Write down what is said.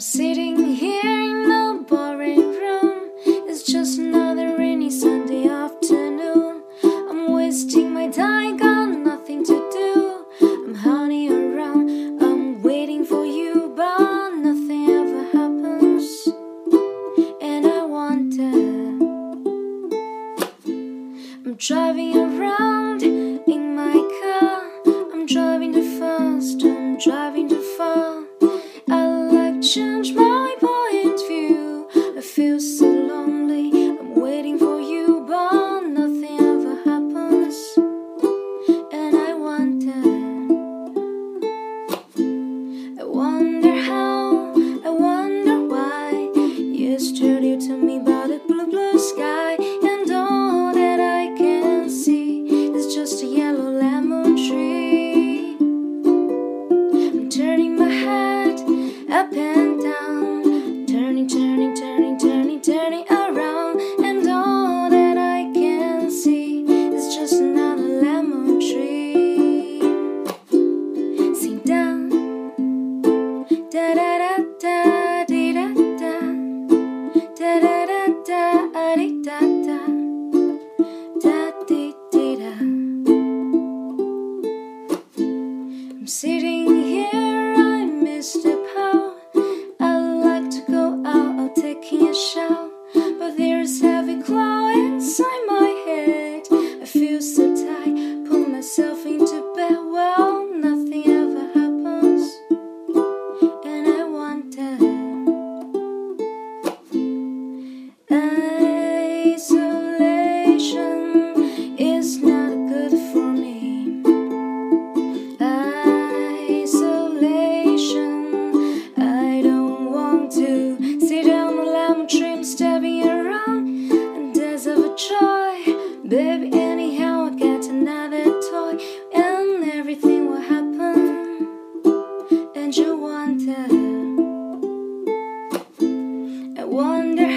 See. change my point of view. I feel so lonely, I'm waiting for you, but nothing ever happens. And I wonder, I wonder. see Baby, anyhow, I get another toy, and everything will happen. And you wonder, I wonder.